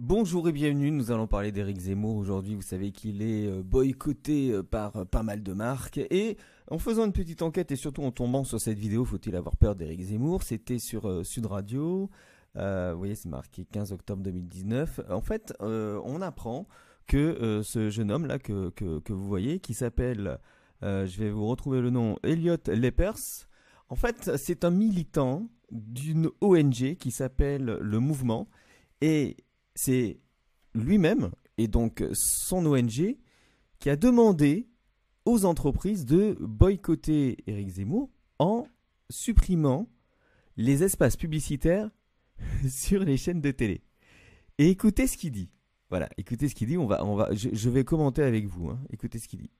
Bonjour et bienvenue, nous allons parler d'Éric Zemmour aujourd'hui. Vous savez qu'il est euh, boycotté euh, par euh, pas mal de marques. Et en faisant une petite enquête et surtout en tombant sur cette vidéo, faut-il avoir peur d'Éric Zemmour? C'était sur Sud Radio. vous voyez, c'est marqué 15 octobre 2019. En fait, on apprend que ce jeune homme là que, que, vous voyez, qui s'appelle, je vais vous retrouver le nom, Elliot Lepers. En fait, c'est un militant d'une ONG qui s'appelle le Mouvement. Et c'est lui-même et donc son ONG qui a demandé aux entreprises de boycotter Éric Zemmour en supprimant les espaces publicitaires sur les chaînes de télé. Et écoutez ce qu'il dit. Voilà, écoutez ce qu'il dit. On va, on va, je, vais commenter avec vous. Hein. Écoutez ce qu'il dit.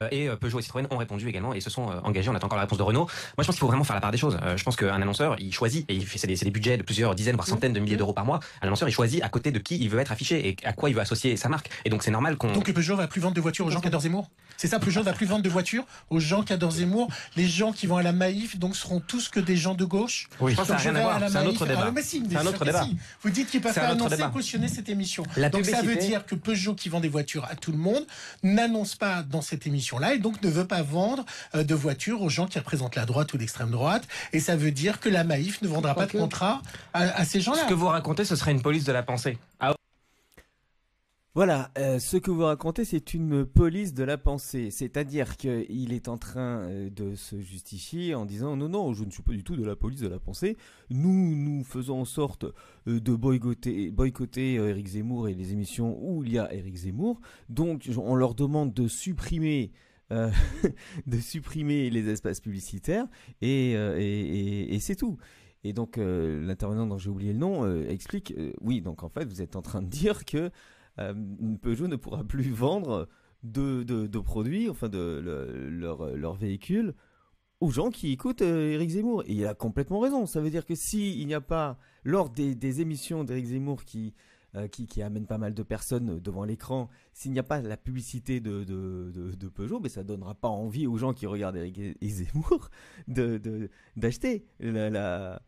Euh, et euh, Peugeot et Citroën ont répondu également et se sont euh, engagés. On attend encore la réponse de Renault. Moi, je pense qu'il faut vraiment faire la part des choses. Je pense qu'un annonceur, il choisit, et il fait, c'est des, budgets de plusieurs dizaines, voire centaines de milliers d'euros par mois. Un annonceur, il choisit à côté de qui il veut être affiché et à quoi il veut associer sa marque. Et donc, c'est normal qu'on. Donc, Peugeot va plus vendre de voitures aux gens qui adorent Zemmour C'est ça, Peugeot va plus vendre de voitures aux gens qui adorent Zemmour. Les gens qui vont à la Maïf, donc, seront tous que des gens de gauche? Oui, je pense que ça n'a rien à voir. C'est un autre débat. Ah, c'est un autre débat. Vous dites qu'il peut pas annoncer, cautionner cette émission. donc, ça veut dire que Peugeot, qui vend des voitures à tout le monde, n'annonce pas dans cette émission-là et donc ne veut pas vendre euh, de voitures aux gens qui représentent la droite ou l'extrême droite. Et ça veut dire que la Maïf ne vendra pas de contrat à, ces gens-là. Ce que vous racontez, ce serait une police de la pensée. Voilà, euh, ce que vous racontez, c'est une police de la pensée. C'est-à-dire qu'il est en train euh, de se justifier en disant non, non, je ne suis pas du tout de la police de la pensée. Nous, nous faisons en sorte de boycotter, boycotter Eric Zemmour et les émissions où il y a Eric Zemmour. Donc, on leur demande de supprimer euh, de supprimer les espaces publicitaires euh, et, c'est tout. Et donc euh, l'intervenant dont j'ai oublié le nom explique, oui, donc en fait vous êtes en train de dire que Peugeot ne pourra plus vendre de, produits, enfin de leur, véhicule aux gens qui écoutent Eric Zemmour. Et il a complètement raison. Ça veut dire que s'il n'y a pas, lors des, émissions d'Eric Zemmour qui euh, amène pas mal de personnes devant l'écran, s'il n'y a pas la publicité de, Peugeot, mais ça donnera pas envie aux gens qui regardent Eric Zemmour d'acheter la,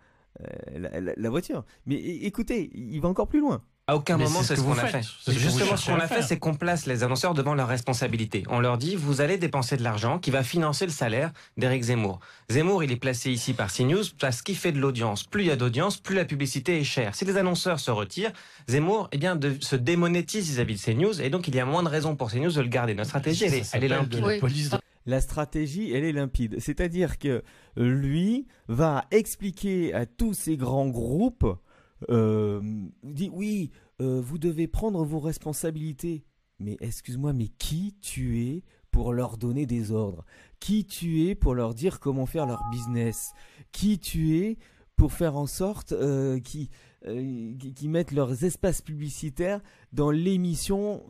la, voiture. Mais écoutez, il va encore plus loin. À aucun moment, c'est ce, qu'on a fait. Justement, ce qu'on a fait, c'est qu'on place les annonceurs devant leurs responsabilités. On leur dit, vous allez dépenser de l'argent qui va financer le salaire d'Éric Zemmour. Zemmour, il est placé ici par CNews parce qu'il fait de l'audience. Plus il y a d'audience, plus la publicité est chère. Si les annonceurs se retirent, Zemmour, eh bien, de, se démonétise vis-à-vis de CNews, et donc il y a moins de raisons pour CNews de le garder. Notre stratégie, elle est, elle est limpide. La stratégie, elle est limpide. C'est-à-dire que lui va expliquer à tous ces grands groupes euh, oui, euh, vous devez prendre vos responsabilités. Mais excuse-moi, mais qui tu es pour leur donner des ordres? Qui tu es pour leur dire comment faire leur business? Qui tu es pour faire en sorte euh, qu'ils mettent leurs espaces publicitaires dans l'émission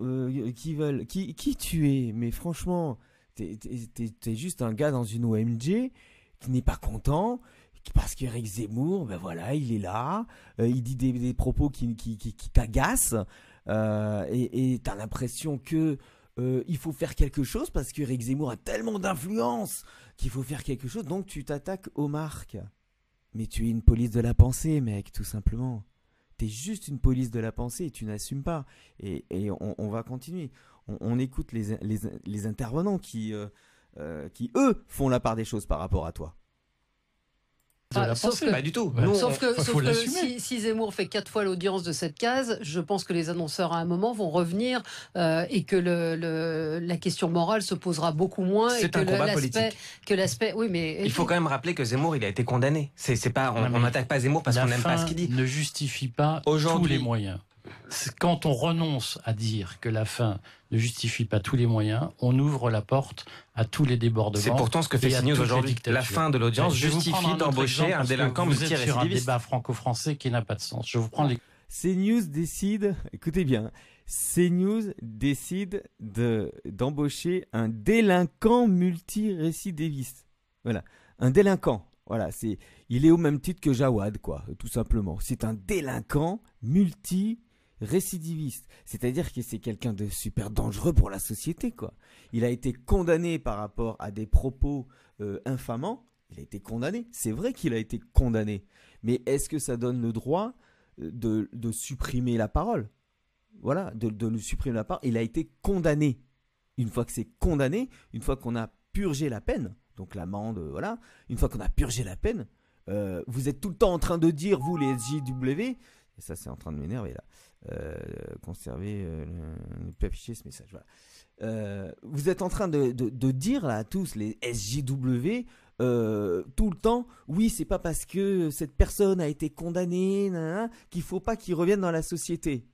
qu'ils veulent qui, tu es? Mais franchement, t'es es, juste un gars dans une OMG qui n'est pas content, parce qu'Éric Zemmour, ben voilà, il est là, euh, il dit des, propos qui, t'agacent, euh, et t'as l'impression que euh, il faut faire quelque chose parce qu'Éric Zemmour a tellement d'influence qu'il faut faire quelque chose, donc tu t'attaques aux marques. Mais tu es une police de la pensée, mec, tout simplement. Tu es juste une police de la pensée et tu n'assumes pas. Et, on, va continuer. On, écoute les, intervenants qui, qui, eux, font la part des choses par rapport à toi. Ah, sauf que, pas du tout. sauf que, sauf que si, Zemmour fait quatre fois l'audience de cette case, je pense que les annonceurs à un moment vont revenir euh, et que le, la question morale se posera beaucoup moins. C'est un combat politique. Que l'aspect, oui, mais il faut quand même rappeler que Zemmour, il a été condamné. C'est pas, on n'attaque pas Zemmour parce qu'on n'aime pas ce qu'il dit. Ne justifie pas tous les moyens quand on renonce à dire que la fin ne justifie pas tous les moyens, on ouvre la porte à tous les débordements. C'est pourtant ce que fait CNews aujourd'hui. La fin de l'audience justifie d'embaucher un délinquant Vous êtes sur un débat franco-français qui n'a pas de sens. Je vous prends les... CNews décide, écoutez bien, CNews décide de d'embaucher un délinquant multirécidiviste. Voilà, un délinquant. Voilà, c'est, il est au même titre que Jawad, quoi, tout simplement. C'est un délinquant multi récidiviste. C'est-à-dire que c'est quelqu'un de super dangereux pour la société, quoi. Il a été condamné par rapport à des propos euh, infamants. Il a été condamné. C'est vrai qu'il a été condamné. Mais est-ce que ça donne le droit euh, de, supprimer la parole? Voilà, de, de lui supprimer la part. Il a été condamné. Une fois que c'est condamné, une fois qu'on a purgé la peine, donc l'amende, voilà, une fois qu'on a purgé la peine, euh, vous êtes tout le temps en train de dire, vous les SJW, et ça c'est en train de m'énerver là, euh, conserver, euh, ne plus afficher ce message. Euh, vous êtes en train de, dire à tous les SJW tout le temps, oui, c'est pas parce que cette personne a été condamnée qu'il faut pas qu'il revienne dans la société.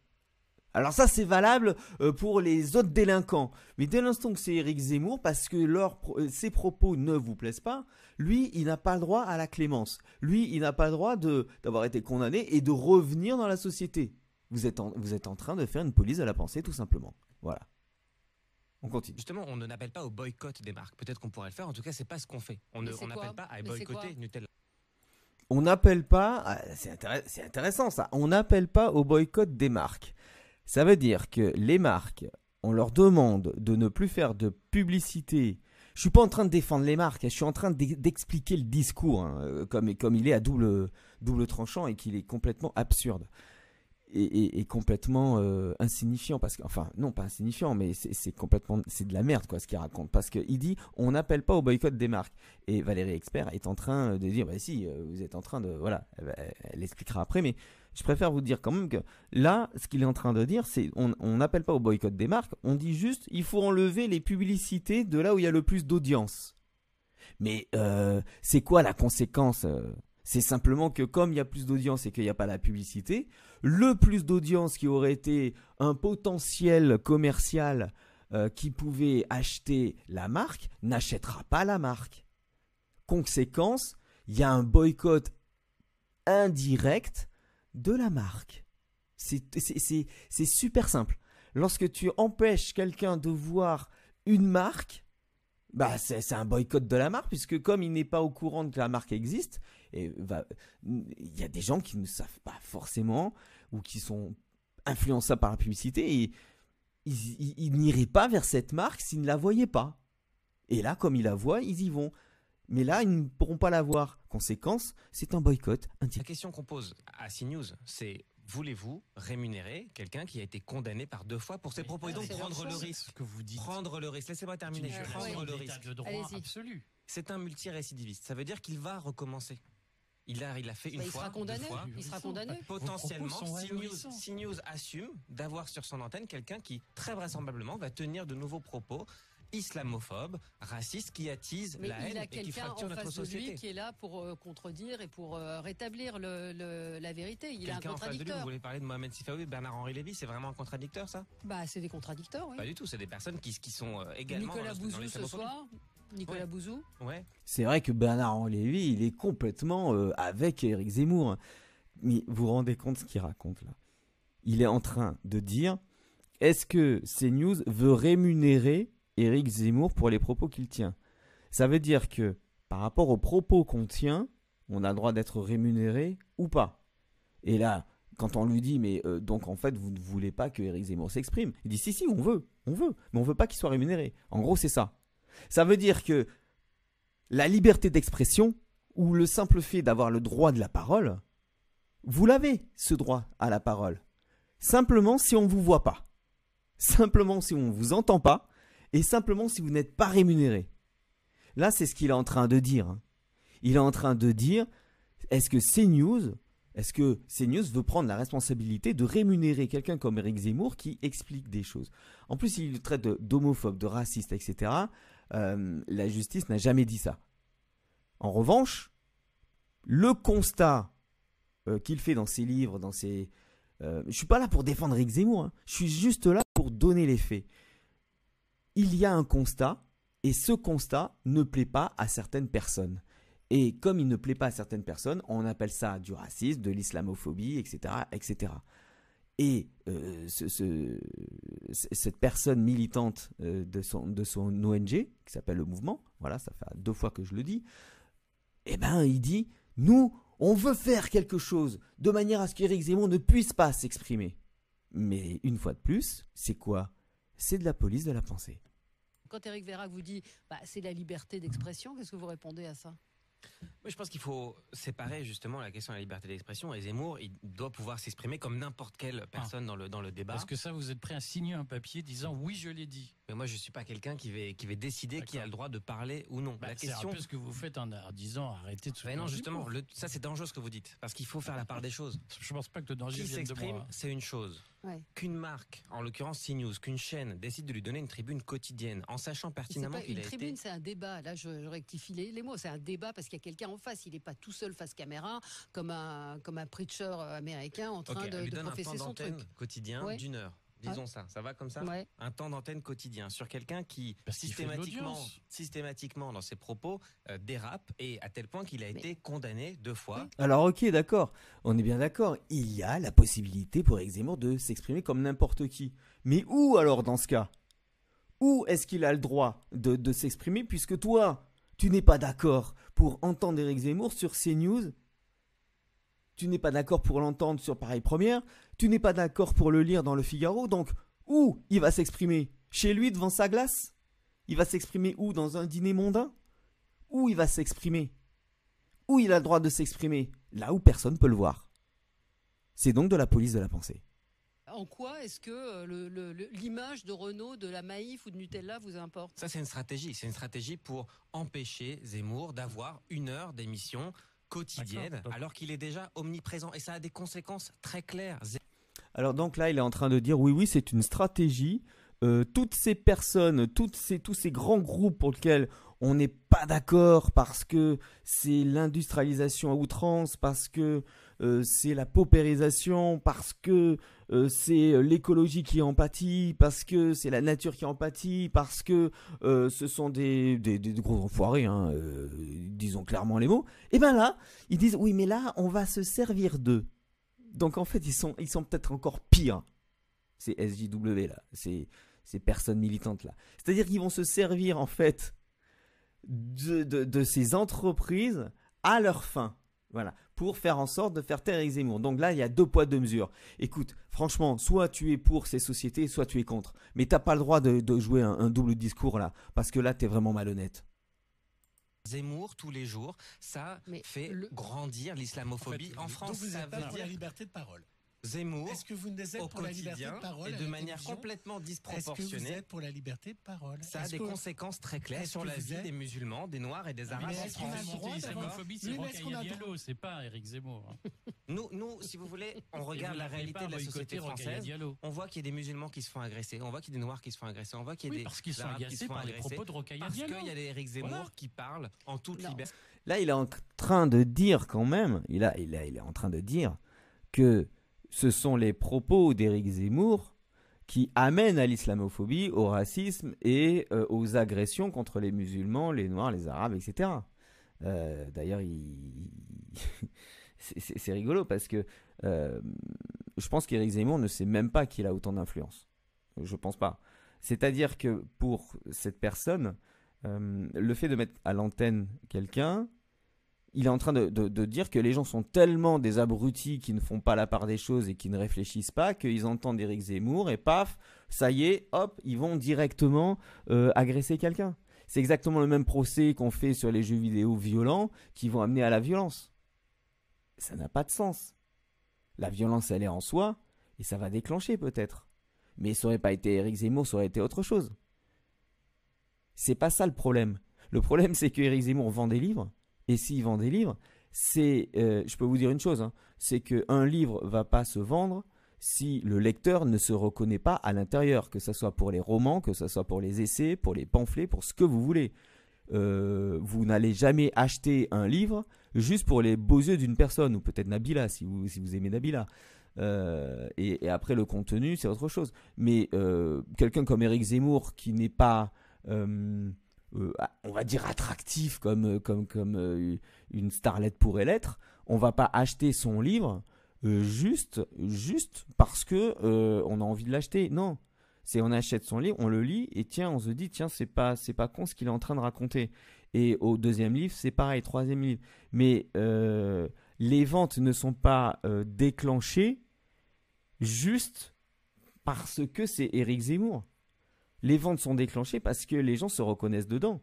Alors ça, c'est valable euh, pour les autres délinquants. Mais dès l'instant que c'est Éric Zemmour, parce que euh, ses propos ne vous plaisent pas, lui, il n'a pas le droit à la clémence. Lui, il n'a pas le droit d'avoir été condamné et de revenir dans la société. Vous êtes, en, vous êtes en train de faire une police à la pensée, tout simplement. Voilà. On continue. Justement, on n'appelle pas au boycott des marques. Peut-être qu'on pourrait le faire. En tout cas, c'est pas ce qu'on fait. On n'appelle pas à boycotter Nutella. On n'appelle pas, ah, c'est intéressant ça, on n'appelle pas au boycott des marques. Ça veut dire que les marques, on leur demande de ne plus faire de publicité. Je suis pas en train de défendre les marques, hein. je suis en train d'expliquer le discours hein, euh, comme, comme il est à double, double tranchant et qu'il est complètement absurde et, complètement euh, insignifiant parce que enfin non pas insignifiant mais c'est complètement c'est de la merde quoi ce qu'il raconte. Parce qu'il dit on n'appelle pas au boycott des marques. Et Valérie Expert est en train de dire bah si euh, vous êtes en train de voilà elle, expliquera après mais je préfère vous dire quand même que là ce qu'il est en train de dire c'est on n'appelle pas au boycott des marques on dit juste il faut enlever les publicités de là où il y a le plus d'audience. Mais euh, c'est quoi la conséquence c'est simplement que comme il y a plus d'audience et qu'il n'y a pas la publicité, le plus d'audience qui aurait été un potentiel commercial euh, qui pouvait acheter la marque n'achètera pas la marque. Conséquence, il y a un boycott indirect de la marque. C'est super simple. Lorsque tu empêches quelqu'un de voir une marque, bah c'est un boycott de la marque puisque comme il n'est pas au courant que la marque existe, et il y a des gens qui ne savent pas forcément ou qui sont influençables par la publicité et ils, n'iraient pas vers cette marque s'ils ne la voyaient pas. Et là, comme ils la voient, ils y vont. Mais là, ils ne pourront pas la voir. Conséquence, c'est un boycott. La question qu'on pose à CNews, c'est voulez-vous rémunérer quelqu'un qui a été condamné par deux fois pour ses propos? Et donc prendre le risque que vous dites. Prendre le risque. Laissez-moi terminer. Prendre le risque. De droit absolu. C'est un multirécidiviste. Ça veut dire qu'il va recommencer. Il a, il a fait une il fois. Sera condamné. il sera condamné. Potentiellement, CNews, assume d'avoir sur son antenne quelqu'un qui, très vraisemblablement, va tenir de nouveaux propos islamophobes, racistes, qui attisent la haine et qui fracturent notre société. qui est là pour euh, contredire et pour euh, rétablir le, la vérité. Il est un contradicteur. vous voulez parler de Mohamed Sifaoui et Bernard-Henri Lévy, c'est vraiment un contradicteur, ça? Bah, c'est des contradicteurs, oui. Pas du tout, c'est des personnes qui, qui sont euh, également Nicolas Bouzou ce soir, Nicolas Bouzou. Ouais. C'est vrai que Bernard Lévy, il est complètement euh, avec Eric Zemmour. Mais vous vous rendez compte ce qu'il raconte là? Il est en train de dire est-ce que CNews veut rémunérer Eric Zemmour pour les propos qu'il tient? Ça veut dire que par rapport aux propos qu'on tient, on a le droit d'être rémunéré ou pas? Et là, quand on lui dit mais euh, donc en fait vous ne voulez pas que Eric Zemmour s'exprime, il dit si si on veut, on veut, mais on veut pas qu'il soit rémunéré. En gros c'est ça. Ça veut dire que la liberté d'expression, ou le simple fait d'avoir le droit de la parole, vous l'avez, ce droit à la parole. Simplement si on ne vous voit pas. Simplement si on ne vous entend pas. Et simplement si vous n'êtes pas rémunéré. Là, c'est ce qu'il est en train de dire. Hein. Il est en train de dire, est-ce que CNews, est-ce que CNews veut prendre la responsabilité de rémunérer quelqu'un comme Eric Zemmour qui explique des choses? En plus, il le traite d'homophobe, de raciste, etc. Euh, la justice n'a jamais dit ça. En revanche, le constat euh, qu'il fait dans ses livres, dans ses... Euh, je suis pas là pour défendre Rick Zemmour, hein. je suis juste là pour donner les faits. Il y a un constat, et ce constat ne plaît pas à certaines personnes. Et comme il ne plaît pas à certaines personnes, on appelle ça du racisme, de l'islamophobie, etc., etc. Et euh, cette personne militante euh, de, son, de son ONG, qui s'appelle le mouvement, voilà, ça fait deux fois que je le dis, eh ben, il dit, nous, on veut faire quelque chose de manière à ce qu'Éric Zemmour ne puisse pas s'exprimer. Mais une fois de plus, c'est quoi? C'est de la police de la pensée. Quand Éric Vérac vous dit, bah, c'est la liberté d'expression, qu'est-ce que vous répondez à ça? Je pense qu'il faut séparer justement la question de la liberté d'expression et Zemmour, il doit pouvoir s'exprimer comme n'importe quelle ah. personne dans, le, dans le débat. Parce que ça, vous êtes prêt à signer un papier disant oui, je l'ai dit. Mais moi, je suis pas quelqu'un qui va, qui va décider qui a le droit de parler ou non. Bah, la question. C'est un peu ce que vous faites en, disant arrêtez de se. non, justement, ça c'est dangereux ce que vous dites, parce qu'il faut faire la part des choses. Je pense pas que le danger vienne de moi. C'est une chose. Qu'une marque, en l'occurrence CNews, qu'une chaîne décide de lui donner une tribune quotidienne, en sachant pertinemment qu'il a été. Une tribune, c'est un débat. Là, je, rectifie les, mots. C'est un débat parce qu'il y a quelqu'un en face. Il n'est pas tout seul face caméra, comme un comme un preacher américain en train de, de professer son truc. quotidien d'une heure. Disons ça, ça va comme ça Un temps d'antenne quotidien sur quelqu'un qui systématiquement, systématiquement dans ses propos euh, dérape et à tel point qu'il a été condamné deux fois. Alors ok, d'accord, on est bien d'accord. Il y a la possibilité pour Eric Zemmour de s'exprimer comme n'importe qui. Mais où alors dans ce cas? Où est-ce qu'il a le droit de, de s'exprimer puisque toi, tu n'es pas d'accord pour entendre Eric Zemmour sur CNews? Tu n'es pas d'accord pour l'entendre sur Pareil Première, tu n'es pas d'accord pour le lire dans le Figaro, donc où il va s'exprimer? Chez lui devant sa glace? Il va s'exprimer où? Dans un dîner mondain? Où il va s'exprimer? Où il a le droit de s'exprimer? Là où personne ne peut le voir. C'est donc de la police de la pensée. En quoi est-ce que euh, l'image de Renault, de la Maïf ou de Nutella vous importe? Ça, c'est une stratégie. C'est une stratégie pour empêcher Zemmour d'avoir une heure d'émission quotidienne, alors qu'il est déjà omniprésent. Et ça a des conséquences très claires. Alors donc là, il est en train de dire, oui, oui, c'est une stratégie. Euh, toutes ces personnes, toutes ces, tous ces grands groupes pour lesquels on n'est pas d'accord parce que c'est l'industrialisation à outrance, parce que euh, c'est la paupérisation, parce que euh, c'est l'écologie qui en pâtit, parce que c'est la nature qui en pâtit, parce que euh, ce sont des, gros enfoirés, hein, disons clairement les mots. Et bien là, ils disent oui, mais là, on va se servir d'eux. Donc en fait, ils sont, peut-être encore pires. C'est SJW là, ces personnes militantes là. C'est-à-dire qu'ils vont se servir en fait de, ces entreprises à leur fin. Voilà, pour faire en sorte de faire taire Eric Zemmour. Donc là, il y a deux poids, deux mesures. Écoute, franchement, soit tu es pour ces sociétés, soit tu es contre. Mais t'as pas le droit de, jouer un, double discours là, parce que là, tu es vraiment malhonnête. Zemmour tous les jours, ça fait grandir l'islamophobie en, France. ça veut dire la liberté de parole. Zemmour Est-ce que vous êtes au pour quotidien la liberté de parole et de manière complètement disproportionnée. Est-ce que vous êtes pour la liberté de parole Ça a des conséquences très claires sur la vie des musulmans, des noirs et des arabes en France. L'islamophobie, c'est Rocaille Diallo, c'est pas Éric Zemmour. Hein. Nous, nous, si vous voulez, on regarde la réalité de la société française. On voit qu'il y a des musulmans qui se font agresser, on voit qu'il y a des noirs qui se font agresser, on voit qu'il y a des parce qu'ils sont agacés par les propos de Rocaille Parce qu'il y a des Éric Zemmour qui parlent en toute liberté. Là, il est en train de dire quand même, il, a, il, a, il est en train de dire que ce sont les propos d'Éric Zemmour qui amènent à l'islamophobie, au racisme et euh, aux agressions contre les musulmans, les noirs, les arabes, etc. Euh, d'ailleurs, c'est rigolo parce que euh, je pense qu'Éric Zemmour ne sait même pas qu'il a autant d'influence. Je pense pas. C'est-à-dire que pour cette personne, le fait de mettre à l'antenne quelqu'un, il est en train de, dire que les gens sont tellement des abrutis qui ne font pas la part des choses et qui ne réfléchissent pas qu'ils entendent Eric Zemmour et paf, ça y est, hop, ils vont directement euh, agresser quelqu'un. C'est exactement le même procès qu'on fait sur les jeux vidéo violents qui vont amener à la violence. Ça n'a pas de sens. La violence, elle est en soi et ça va déclencher peut-être. Mais ça aurait pas été Eric Zemmour, ça aurait été autre chose. C'est pas ça le problème. Le problème, c'est que Eric Zemmour vend des livres et s'il vend des livres, c'est, euh, je peux vous dire une chose, hein, c'est qu'un livre va pas se vendre si le lecteur ne se reconnaît pas à l'intérieur, que ce soit pour les romans, que ce soit pour les essais, pour les pamphlets, pour ce que vous voulez. Euh, vous n'allez jamais acheter un livre juste pour les beaux yeux d'une personne, ou peut-être Nabila, si vous, si vous aimez Nabila. Euh, et, après, le contenu, c'est autre chose. Mais quelqu'un comme Eric Zemmour, qui n'est pas euh, on va dire attractif comme, euh, comme, comme euh, une starlette pourrait l'être, on va pas acheter son livre juste, juste parce que on a envie de l'acheter. Non, c'est on achète son livre, on le lit et tiens, on se dit tiens c'est pas c'est pas con ce qu'il est en train de raconter. Et au deuxième livre c'est pareil, troisième livre. Mais les ventes ne sont pas déclenchées juste parce que c'est Eric Zemmour les ventes sont déclenchées parce que les gens se reconnaissent dedans.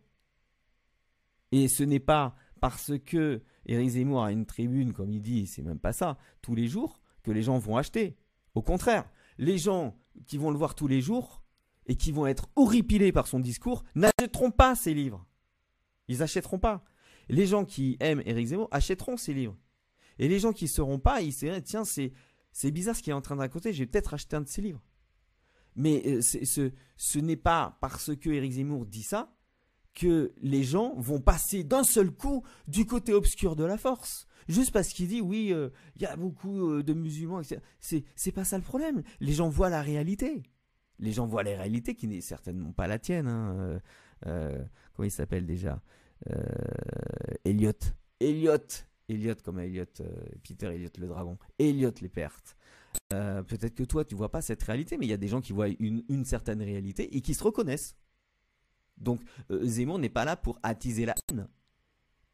Et ce n'est pas parce que Éric Zemmour a une tribune, comme il dit, c'est même pas ça, tous les jours, que les gens vont acheter. Au contraire, les gens qui vont le voir tous les jours et qui vont être horripilés par son discours n'achèteront pas ses livres. Ils n'achèteront pas. Les gens qui aiment Éric Zemmour achèteront ses livres. Et les gens qui ne seront pas, ils se diront, tiens, c'est, bizarre ce qu'il est en train de raconter, j'ai peut-être acheté un de ses livres. Mais euh, ce, n'est pas parce que Éric Zemmour dit ça que les gens vont passer d'un seul coup du côté obscur de la force. Juste parce qu'il dit oui, euh, il y a beaucoup euh, de musulmans, etc. C'est, pas ça le problème. Les gens voient la réalité. Les gens voient la réalité qui n'est certainement pas la tienne. Hein. Comment il s'appelle déjà Elliot. Elliot. Elliot comme Elliot, Peter Elliot le dragon. Elliot les pertes. Peut-être que toi tu vois pas cette réalité, mais il y a des gens qui voient une certaine réalité et qui se reconnaissent. Donc euh, Zemmour n'est pas là pour attiser la haine.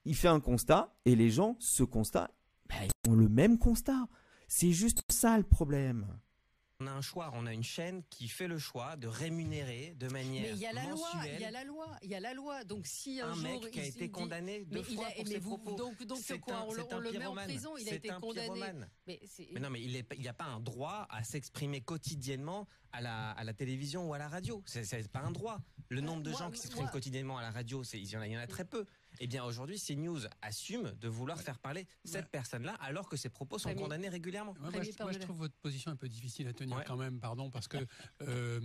Il fait un constat et les gens, ce constat, ben, ils ont le même constat. C'est juste ça le problème. On a un choix, on a une chaîne qui fait le choix de rémunérer de manière Mais il y a la loi, il y a la loi, il y a la loi. Donc si un, un mec qui a été condamné deux fois pour ses propos, donc donc quoi, on, le met en prison, il a été condamné. Mais, non, mais il n'y a pas un droit à s'exprimer quotidiennement à la, à la télévision ou à la radio. C'est pas un droit. Le nombre de gens qui s'expriment quotidiennement à la radio, il y, en a, il y en a très peu. Eh bien, aujourd'hui, CNews assume de vouloir faire parler cette personne-là alors que ses propos sont condamnés régulièrement. moi, je, trouve votre position un peu difficile à tenir quand même, pardon, parce que. Euh,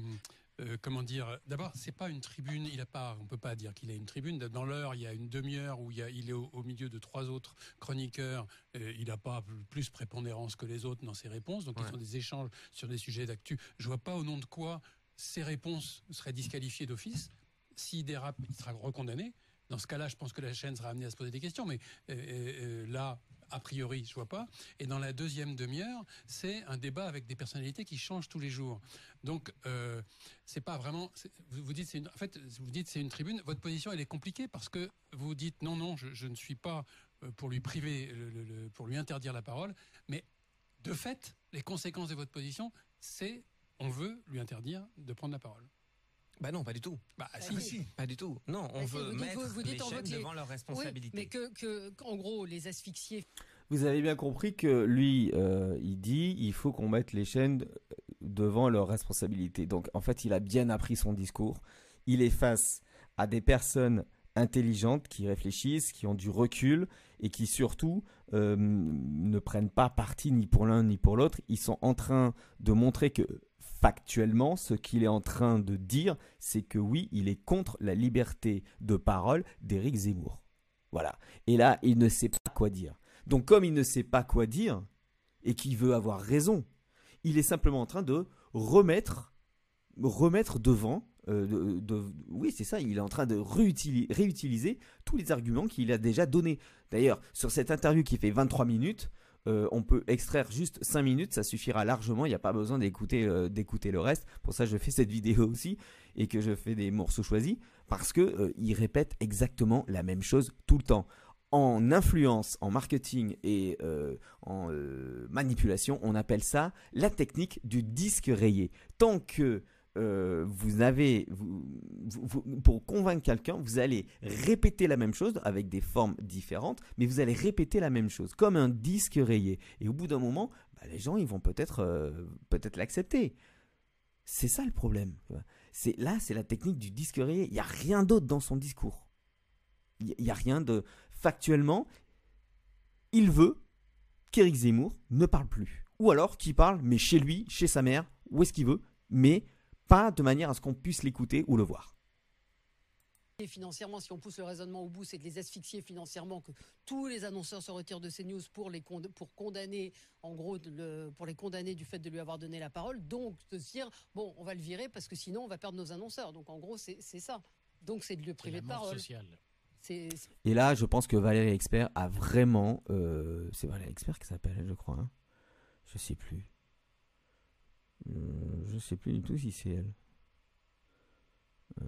euh, comment dire D'abord, c'est pas une tribune. Il a pas. On peut pas dire qu'il a une tribune. Dans l'heure, il y a une demi-heure où il, est au, milieu de trois autres chroniqueurs. Euh, il n'a pas plus prépondérance que les autres dans ses réponses. Donc, ils sont des échanges sur des sujets d'actu. Je vois pas au nom de quoi ses réponses seraient disqualifiées d'office. S'il dérape, il sera recondamné. Dans ce cas-là, je pense que la chaîne sera amenée à se poser des questions, mais euh, euh, là, a priori, je vois pas. Et dans la deuxième demi-heure, c'est un débat avec des personnalités qui changent tous les jours. Donc, euh, c'est pas vraiment. Vous, dites, c'est en fait, vous dites c'est une tribune. Votre position, elle est compliquée parce que vous dites non, non, je, ne suis pas euh, pour lui priver, pour lui interdire la parole, mais de fait, les conséquences de votre position, c'est on veut lui interdire de prendre la parole. Bah non, pas du tout. Bah, ah si, si. Pas du tout. Non, on veut mettre les chaînes devant leurs responsabilités. mais que, que, en gros, les asphyxier. Vous avez bien compris que lui, euh, il dit, il faut qu'on mette les chaînes devant leurs responsabilités. Donc, en fait, il a bien appris son discours. Il est face à des personnes intelligentes qui réfléchissent, qui ont du recul et qui surtout euh, ne prennent pas parti ni pour l'un ni pour l'autre. Ils sont en train de montrer que factuellement, ce qu'il est en train de dire, c'est que oui, il est contre la liberté de parole d'Éric Zemmour. Voilà. Et là, il ne sait pas quoi dire. Donc comme il ne sait pas quoi dire, et qu'il veut avoir raison, il est simplement en train de remettre, remettre devant, euh, oui c'est ça, il est en train de réutiliser tous les arguments qu'il a déjà donnés. D'ailleurs, sur cette interview qui fait 23 minutes, euh, on peut extraire juste 5 minutes, ça suffira largement, il n'y a pas besoin d'écouter euh, d'écouter le reste. Pour ça, je fais cette vidéo aussi et que je fais des morceaux choisis parce que euh, il répète exactement la même chose tout le temps. En influence, en marketing et en manipulation, on appelle ça la technique du disque rayé. Tant que euh, vous avez, pour convaincre quelqu'un, vous allez répéter la même chose avec des formes différentes, mais vous allez répéter la même chose, comme un disque rayé. Et au bout d'un moment, bah, les gens, ils vont peut-être euh, peut-être l'accepter. C'est ça le problème. C'est là, c'est la technique du disque rayé. Il n'y a rien d'autre dans son discours. Il n'y a rien de factuellement. Il veut qu'Éric Zemmour ne parle plus, ou alors qu'il parle, mais chez lui, chez sa mère, où est-ce qu'il veut, mais pas de manière à ce qu'on puisse l'écouter ou le voir. Et financièrement, si on pousse le raisonnement au bout, c'est de les asphyxier financièrement, que tous les annonceurs se retirent de ces news pour les pour condamner, en gros, le, pour les condamner du fait de lui avoir donné la parole. Donc, de se dire, bon, on va le virer parce que sinon, on va perdre nos annonceurs. Donc, en gros, c'est ça. Donc, c'est de le priver de parole. Et là, je pense que Valérie Expert a vraiment. Euh, c'est Valérie Expert qui s'appelle, je crois. Hein je sais plus. Euh, je sais plus du tout si c'est elle. Euh,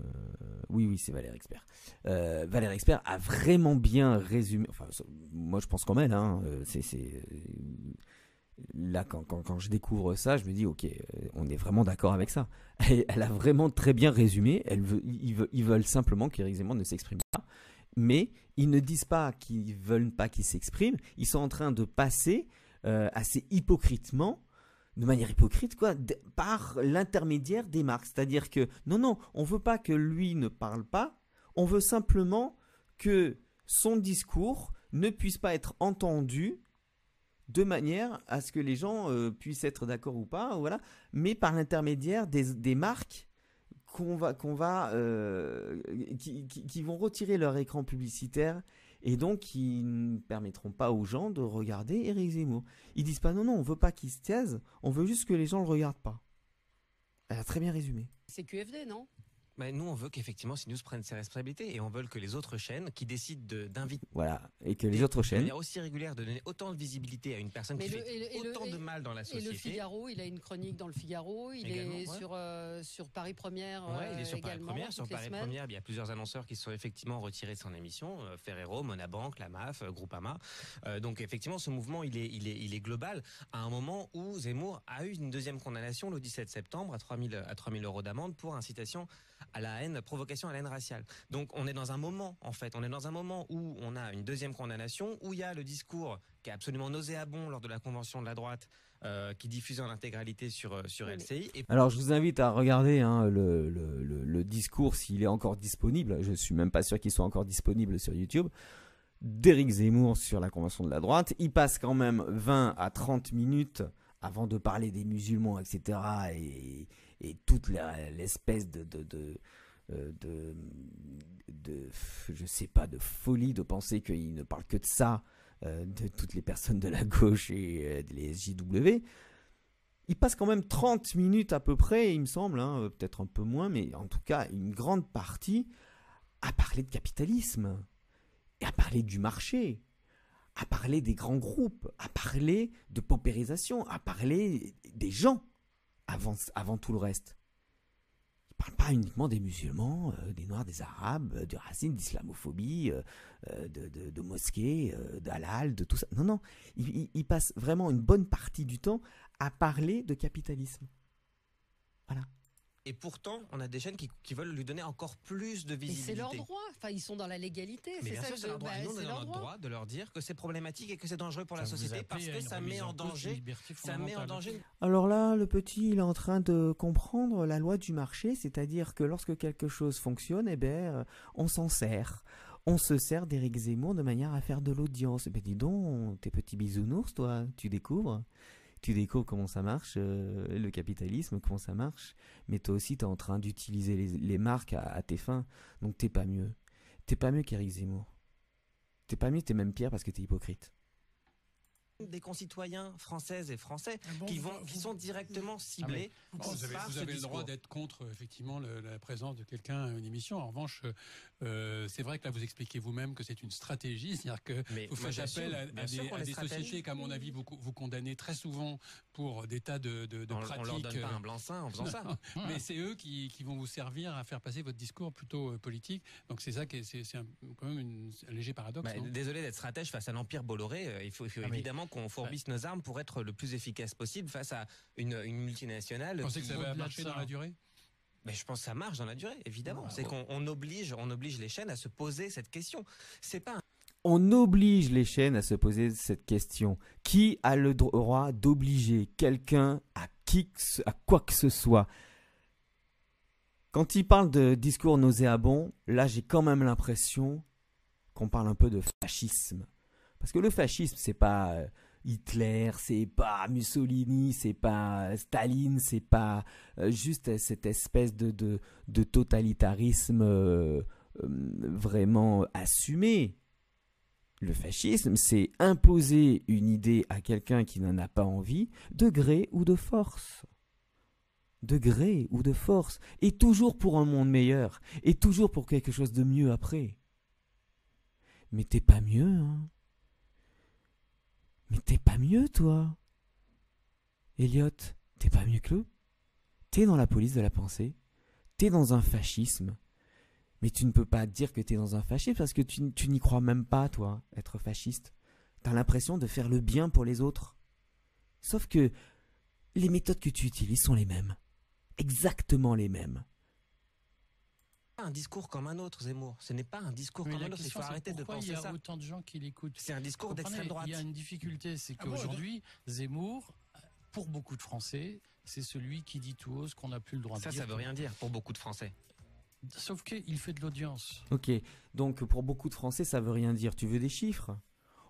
oui, oui, c'est Valérie Expert. Euh, Valérie Expert a vraiment bien résumé. Enfin, moi, je pense quand même. Hein, c'est, là, quand, je découvre ça, je me dis, ok, on est vraiment d'accord avec ça. Elle, a vraiment très bien résumé. Ils, veulent, simplement qu'Éric Zemmour ne s'exprime pas. mais ils ne disent pas qu'ils veulent pas qu'ils s'expriment. Ils sont en train de passer euh, assez hypocritement, de manière hypocrite, quoi, par l'intermédiaire des marques. C'est-à-dire que non, non, on veut pas que lui ne parle pas. On veut simplement que son discours ne puisse pas être entendu de manière à ce que les gens euh, puissent être d'accord ou pas, voilà, mais par l'intermédiaire des, marques qu'on va, qu'on va, euh, qui, vont retirer leur écran publicitaire et donc qui ne permettront pas aux gens de regarder Eric Zemmour. Ils disent pas non, non, on veut pas qu'il se taise, on veut juste que les gens le regardent pas. Elle a très bien résumé. C'est QFD, non? Bah, nous, on veut qu'effectivement CNews prenne ses responsabilités et on veut que les autres chaînes qui décident d'inviter. Voilà, et que les autres chaînes. De manière aussi régulière, de donner autant de visibilité à une personne qui fait autant de mal dans la société. Et le Figaro, il a une chronique dans le Figaro, il est sur, euh, sur Paris Première. Ouais, il est sur Paris Première. Sur Paris Première, il y a plusieurs annonceurs qui sont effectivement retirés de son émission euh, Ferrero, Monabank, la MAF, euh, Groupama. donc effectivement, ce mouvement, il est, il, est, il est global à un moment où Zemmour a eu une deuxième condamnation le 17 septembre à 3000, à 3000 euros d'amende pour incitation à la haine, provocation à la haine raciale. Donc on est dans un moment, en fait, on est dans un moment où on a une deuxième condamnation, où il y a le discours qui est absolument nauséabond lors de la convention de la droite, euh, qui diffusait en intégralité sur, euh, sur LCI. Alors je vous invite à regarder hein, le, le, le, discours s'il est encore disponible. Je suis même pas sûr qu'il soit encore disponible sur YouTube. D'Éric Zemmour sur la convention de la droite. Il passe quand même 20 à 30 minutes avant de parler des musulmans, etc. Et, et toute l'espèce de, euh, je sais pas, de folie de penser qu'il ne parle que de ça, euh, de toutes les personnes de la gauche et euh, les SJW. Il passe quand même 30 minutes à peu près, il me semble, hein, peut-être un peu moins, mais en tout cas une grande partie à parler de capitalisme, et à parler du marché, à parler des grands groupes, à parler de paupérisation, à parler des gens avant, avant tout le reste. Il ne parle pas uniquement des musulmans, euh, des noirs, des arabes, euh, du racisme, d'islamophobie, euh, de, de, de, mosquées, de tout ça. Non, non, il, il, passe vraiment une bonne partie du temps à parler de capitalisme. Voilà. Et pourtant, on a des chaînes qui, veulent lui donner encore plus de visibilité. c'est leur droit. Enfin, ils sont dans la légalité. Mais bien sûr, c'est leur droit. Bah, nous, on est dans notre droit. de leur dire que c'est problématique et que c'est dangereux pour la société parce que ça met en danger. Ça met en danger. Alors là, le petit, il est en train de comprendre la loi du marché, c'est-à-dire que lorsque quelque chose fonctionne, eh ben, euh, on s'en sert on se sert d'Éric Zemmour de manière à faire de l'audience. Eh ben dis donc, tes petits bisounours, toi, tu découvres tu découvres comment ça marche, euh, le capitalisme, comment ça marche, mais toi aussi tu es en train d'utiliser les, marques à, tes fins, donc t'es pas mieux. T'es pas mieux qu'Éric Zemmour. T'es pas mieux, t'es même pire parce que t'es hypocrite des concitoyens françaises et français ah qui vont qui sont directement ah, ciblés. vous avez, le droit d'être contre effectivement la présence de quelqu'un à une émission. En revanche, euh, c'est vrai que là vous expliquez vous-même que c'est une stratégie, c'est-à-dire que vous faites appel à, des, sociétés qu'à mon avis vous, vous condamnez très souvent pour des tas de, de, pratiques. On leur donne pas un blanc-seing en faisant ça. mais c'est eux qui, qui, vont vous servir à faire passer votre discours plutôt euh, politique. Donc c'est ça qui c'est quand même un léger paradoxe. Bah, désolé d'être stratège face à l'empire Bolloré. Euh, il faut, ah, évidemment qu'on fourbisse nos armes pour être le plus efficace possible face à une, une multinationale. Vous pensez que ça va marcher dans la durée? Mais je pense que ça marche dans la durée, évidemment. c'est qu'on oblige, on oblige les chaînes à se poser cette question. C'est pas. On oblige les chaînes à se poser cette question. Qui a le droit d'obliger quelqu'un à qui, à quoi que ce soit? Quand il parle de discours nauséabond, là j'ai quand même l'impression qu'on parle un peu de fascisme. Parce que le fascisme, c'est pas euh, Hitler, c'est pas Mussolini, c'est pas Staline, c'est pas euh, juste cette espèce de, totalitarisme euh, vraiment assumé. Le fascisme, c'est imposer une idée à quelqu'un qui n'en a pas envie, de gré ou de force. De gré ou de force. Et toujours pour un monde meilleur. Et toujours pour quelque chose de mieux après. Mais t'es pas mieux, hein mais t'es pas mieux, toi Elliot, t'es pas mieux que eux T'es dans la police de la pensée T'es dans un fascisme Mais tu ne peux pas dire que t'es dans un fascisme parce que tu, tu n'y crois même pas, toi, être fasciste. T'as l'impression de faire le bien pour les autres. Sauf que les méthodes que tu utilises sont les mêmes. Exactement les mêmes un discours comme un autre, Zemmour. Ce n'est pas un discours comme un autre. Il faut arrêter de penser ça. Il y a autant de gens qui l'écoutent. C'est un discours d'extrême droite. Il y a une difficulté, c'est ah qu'aujourd'hui, Zemmour, pour beaucoup de Français, c'est celui qui dit tout haut ce qu'on n'a plus le droit de dire. Ça, ça veut rien dire pour beaucoup de Français. Sauf qu'il fait de l'audience. Ok, donc pour beaucoup de Français, ça veut rien dire. Tu veux des chiffres?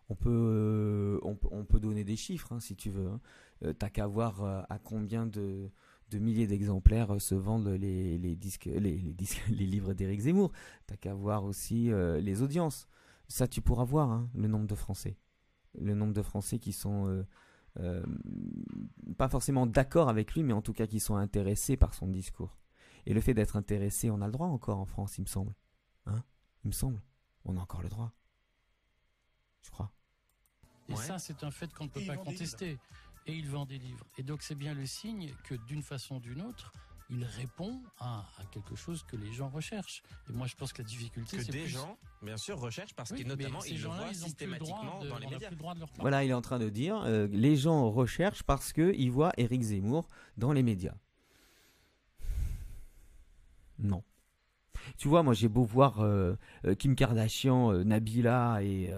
On peut, euh, on, peut donner des chiffres hein, si tu veux. Hein. Euh, t'as qu'à voir euh, à combien de, milliers d'exemplaires se vendent les, disques, les, disques, les livres d'Éric Zemmour. T'as qu'à voir aussi les audiences. Ça, tu pourras voir hein, le nombre de Français. Le nombre de Français qui sont pas forcément d'accord avec lui, mais en tout cas qui sont intéressés par son discours. Et le fait d'être intéressé, on a le droit encore en France, il me semble. Hein? Il me semble. On a encore le droit. Je crois. Et ça, c'est un fait qu'on ne peut pas contester. Et il vend des livres. Et donc, c'est bien le signe que d'une façon ou d'une autre, il répond à, quelque chose que les gens recherchent. Et moi, je pense que la difficulté, c'est que des gens, bien sûr, recherchent parce qu'ils notamment ils le voient systématiquement dans les médias. voilà, il est en train de dire, euh, les gens recherchent parce qu'ils voient Éric Zemmour dans les médias. Non. Tu vois, moi j'ai beau voir euh, euh, Kim Kardashian, euh, Nabila et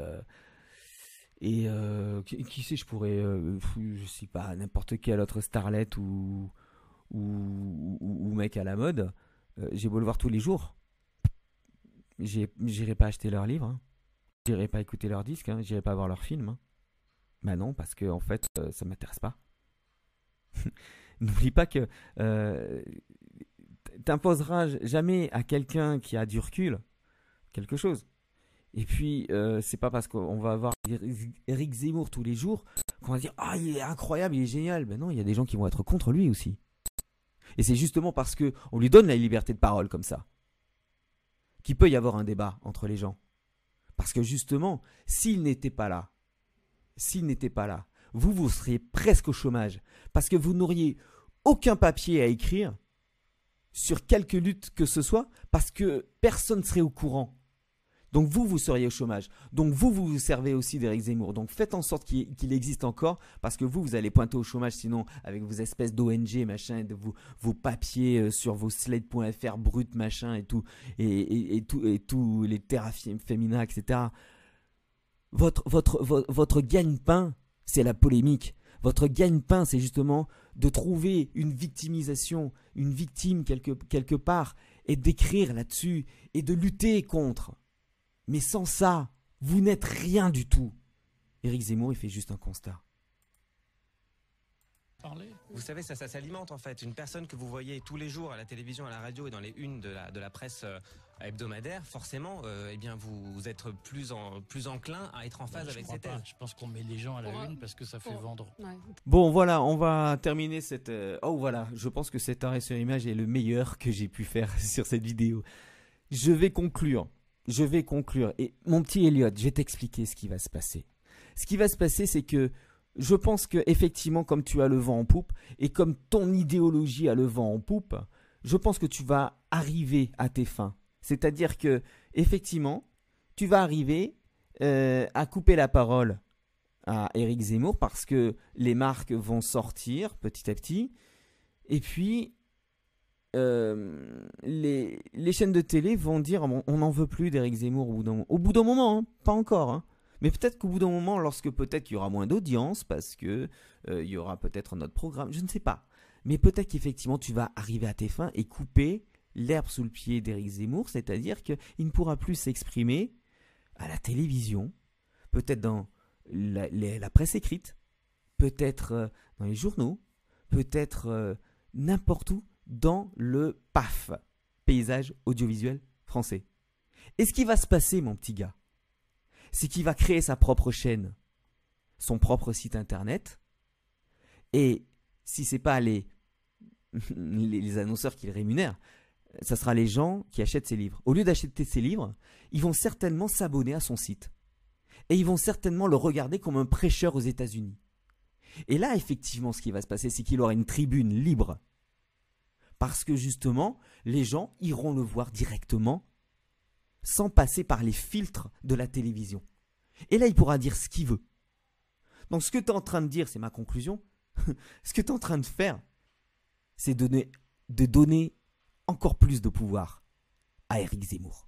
et qui, sait, je pourrais, je sais pas, n'importe quelle autre starlet ou ou, mec à la mode. j'ai beau le voir tous les jours, j'irai pas acheter leurs livres, hein. j'irai pas écouter leurs disques, hein. j'irai pas voir leurs films. Hein. Bah non, parce que en fait, ça m'intéresse pas. N'oublie pas que t'imposeras jamais à quelqu'un qui a du recul quelque chose. Et puis, euh, c'est pas parce qu'on va avoir Eric Zemmour tous les jours qu'on va dire Ah, il est incroyable, il est génial. Ben non, il y a des gens qui vont être contre lui aussi. Et c'est justement parce que on lui donne la liberté de parole comme ça qu'il peut y avoir un débat entre les gens. Parce que justement, s'il n'était pas là, s'il n'était pas là, vous, vous seriez presque au chômage. Parce que vous n'auriez aucun papier à écrire sur quelque lutte que ce soit parce que personne ne serait au courant. Donc vous, vous seriez au chômage. Donc vous, vous vous servez aussi d'Éric Zemmour. Donc faites en sorte qu'il existe encore parce que vous, vous allez pointer au chômage sinon avec vos espèces d'ONG, machin, de vos, papiers euh, sur vos slate.fr brut, machin et tout, et, et, tout, et tous les terrains féminins, etc. Votre, votre, votre, votre gagne-pain, c'est la polémique. Votre gagne-pain, c'est justement de trouver une victimisation, une victime quelque, quelque part, et d'écrire là-dessus, et de lutter contre. Mais sans ça, vous n'êtes rien du tout. Éric Zemmour, il fait juste un constat. Vous savez, ça, ça s'alimente en fait. Une personne que vous voyez tous les jours à la télévision, à la radio et dans les unes de la, de la presse euh, hebdomadaire, forcément, euh, eh bien, vous, êtes plus, en, plus enclin à être en phase avec cette thèse. Je pense qu'on met les gens à la une parce que ça fait vendre. Bon, voilà, on va terminer cette. Euh, oh, voilà, je pense que cet arrêt sur image est le meilleur que j'ai pu faire sur cette vidéo. Je vais conclure. Je vais conclure. Et mon petit Elliot, je vais t'expliquer ce qui va se passer. Ce qui va se passer, c'est que je pense que effectivement, comme tu as le vent en poupe et comme ton idéologie a le vent en poupe, je pense que tu vas arriver à tes fins. C'est-à-dire que effectivement, tu vas arriver euh, à couper la parole à Eric Zemmour parce que les marques vont sortir petit à petit. Et puis, euh, les, chaînes de télé vont dire on n'en veut plus d'Eric Zemmour au bout d'un moment, hein, pas encore. Hein. Mais peut-être qu'au bout d'un moment, lorsque peut-être il y aura moins d'audience, parce que euh, y aura peut-être un autre programme, je ne sais pas. Mais peut-être qu'effectivement tu vas arriver à tes fins et couper l'herbe sous le pied d'Éric Zemmour, c'est-à-dire qu'il ne pourra plus s'exprimer à la télévision, peut-être dans la, presse écrite, peut-être euh, dans les journaux, peut-être n'importe où dans le PAF, paysage audiovisuel français. Et ce qui va se passer, mon petit gars, c'est qu'il va créer sa propre chaîne, son propre site internet. Et si c'est pas les, les, annonceurs qui le rémunèrent, ça sera les gens qui achètent ses livres. Au lieu d'acheter ses livres, ils vont certainement s'abonner à son site. Et ils vont certainement le regarder comme un prêcheur aux États-Unis. Et là, effectivement, ce qui va se passer, c'est qu'il aura une tribune libre. Parce que justement, les gens iront le voir directement sans passer par les filtres de la télévision. Et là, il pourra dire ce qu'il veut. Donc ce que tu es en train de dire, c'est ma conclusion, ce que tu es en train de faire, c'est donner, de donner encore plus de pouvoir à Éric Zemmour.